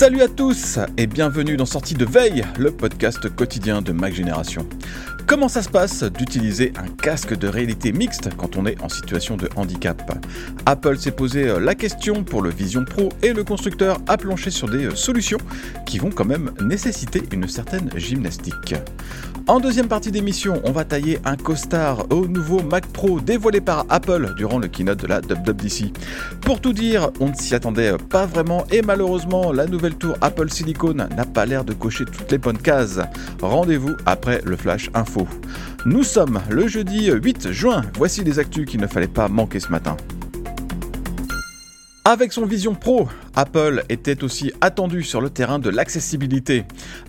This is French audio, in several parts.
Salut à tous et bienvenue dans Sortie de Veille, le podcast quotidien de Mac Génération. Comment ça se passe d'utiliser un casque de réalité mixte quand on est en situation de handicap? Apple s'est posé euh, la question pour le Vision Pro et le constructeur a planché sur des euh, solutions qui vont quand même nécessiter une certaine gymnastique. En deuxième partie d'émission, on va tailler un costard au nouveau Mac Pro dévoilé par Apple durant le keynote de la WWDC. Pour tout dire, on ne s'y attendait pas vraiment et malheureusement, la nouvelle tour Apple Silicon n'a pas l'air de cocher toutes les bonnes cases. Rendez-vous après le Flash Info. Nous sommes le jeudi 8 juin, voici les actus qu'il ne fallait pas manquer ce matin. Avec son Vision Pro, Apple était aussi attendu sur le terrain de l'accessibilité.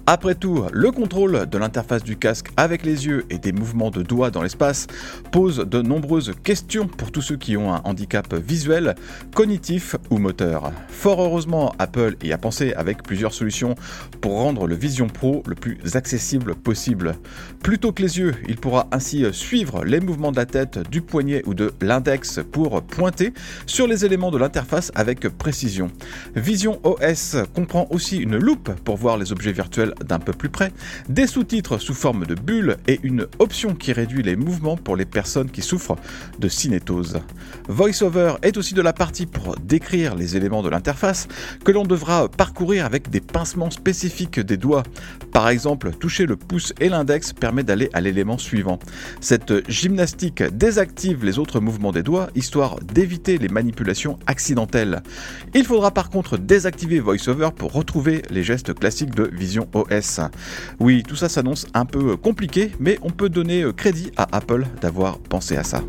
Après tout, le contrôle de l'interface du casque avec les yeux et des mouvements de doigts dans l'espace pose de nombreuses questions pour tous ceux qui ont un handicap visuel, cognitif ou moteur. Fort heureusement, Apple y a pensé avec plusieurs solutions pour rendre le Vision Pro le plus accessible possible. Plutôt que les yeux, il pourra ainsi suivre les mouvements de la tête, du poignet ou de l'index pour pointer sur les éléments de l'interface avec précision. Vision OS comprend aussi une loupe pour voir les objets virtuels d'un peu plus près, des sous-titres sous forme de bulles et une option qui réduit les mouvements pour les personnes qui souffrent de cinétose. VoiceOver est aussi de la partie pour décrire les éléments de l'interface que l'on devra parcourir avec des pincements spécifiques des doigts. Par exemple, toucher le pouce et l'index permet d'aller à l'élément suivant. Cette gymnastique désactive les autres mouvements des doigts histoire d'éviter les manipulations accidentelles. Il faudra par contre désactiver VoiceOver pour retrouver les gestes classiques de Vision OS. Oui, tout ça s'annonce un peu compliqué, mais on peut donner crédit à Apple d'avoir pensé à ça.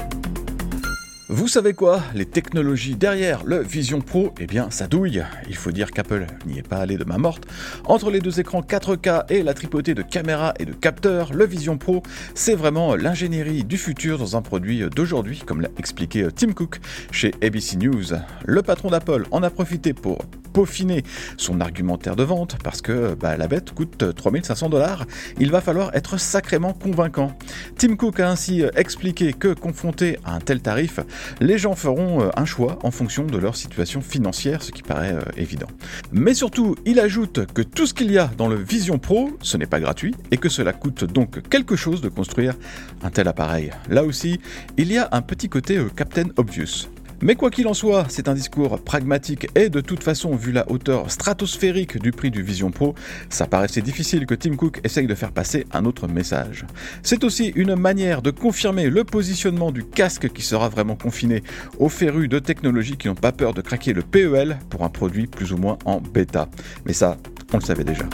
Vous savez quoi? Les technologies derrière le Vision Pro, eh bien ça douille. Il faut dire qu'Apple n'y est pas allé de main morte. Entre les deux écrans 4K et la tripotée de caméras et de capteurs, le Vision Pro, c'est vraiment l'ingénierie du futur dans un produit d'aujourd'hui, comme l'a expliqué Tim Cook chez ABC News. Le patron d'Apple en a profité pour peaufiner son argumentaire de vente parce que bah, la bête coûte 3500 dollars. Il va falloir être sacrément convaincant. Tim Cook a ainsi expliqué que confronté à un tel tarif, les gens feront euh, un choix en fonction de leur situation financière, ce qui paraît euh, évident. Mais surtout, il ajoute que tout ce qu'il y a dans le Vision Pro, ce n'est pas gratuit et que cela coûte donc quelque chose de construire un tel appareil. Là aussi, il y a un petit côté euh, Captain Obvious. Mais quoi qu'il en soit, c'est un discours pragmatique et de toute façon, vu la hauteur stratosphérique du prix du Vision Pro, ça paraissait difficile que Tim Cook essaye de faire passer un autre message. C'est aussi une manière de confirmer le positionnement du casque qui sera vraiment confiné aux férus de technologies qui n'ont pas peur de craquer le PEL pour un produit plus ou moins en bêta. Mais ça, on le savait déjà.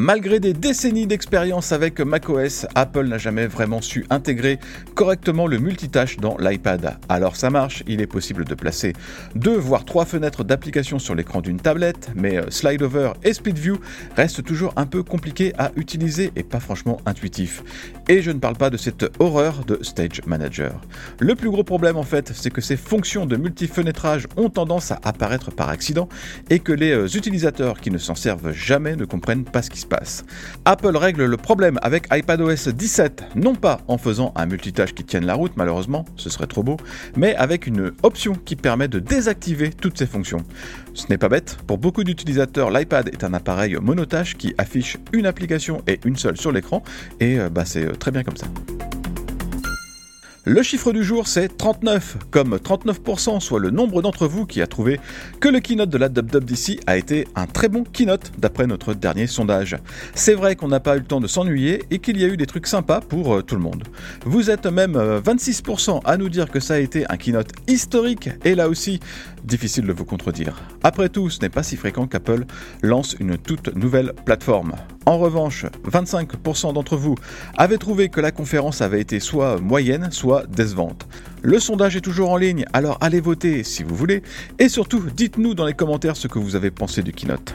Malgré des décennies d'expérience avec macOS, Apple n'a jamais vraiment su intégrer correctement le multitâche dans l'iPad. Alors ça marche, il est possible de placer deux voire trois fenêtres d'application sur l'écran d'une tablette, mais euh, SlideOver et SpeedView restent toujours un peu compliqués à utiliser et pas franchement intuitifs. Et je ne parle pas de cette horreur de Stage Manager. Le plus gros problème en fait, c'est que ces fonctions de multifenêtrage ont tendance à apparaître par accident et que les euh, utilisateurs qui ne s'en servent jamais ne comprennent pas ce qui se Apple règle le problème avec iPadOS 17, non pas en faisant un multitâche qui tienne la route, malheureusement, ce serait trop beau, mais avec une option qui permet de désactiver toutes ces fonctions. Ce n'est pas bête, pour beaucoup d'utilisateurs, l'iPad est un appareil monotâche qui affiche une application et une seule sur l'écran, et euh, bah, c'est euh, très bien comme ça. Le chiffre du jour, c'est 39, comme 39%, soit le nombre d'entre vous qui a trouvé que le keynote de la WWDC a été un très bon keynote, d'après notre dernier sondage. C'est vrai qu'on n'a pas eu le temps de s'ennuyer et qu'il y a eu des trucs sympas pour euh, tout le monde. Vous êtes même 26% euh, à nous dire que ça a été un keynote historique, et là aussi, difficile de vous contredire. Après tout, ce n'est pas si fréquent qu'Apple lance une toute nouvelle plateforme. En revanche, 25% d'entre vous avaient trouvé que la conférence avait été soit moyenne, soit décevante. Le sondage est toujours en ligne, alors allez voter si vous voulez, et surtout dites-nous dans les commentaires ce que vous avez pensé du keynote.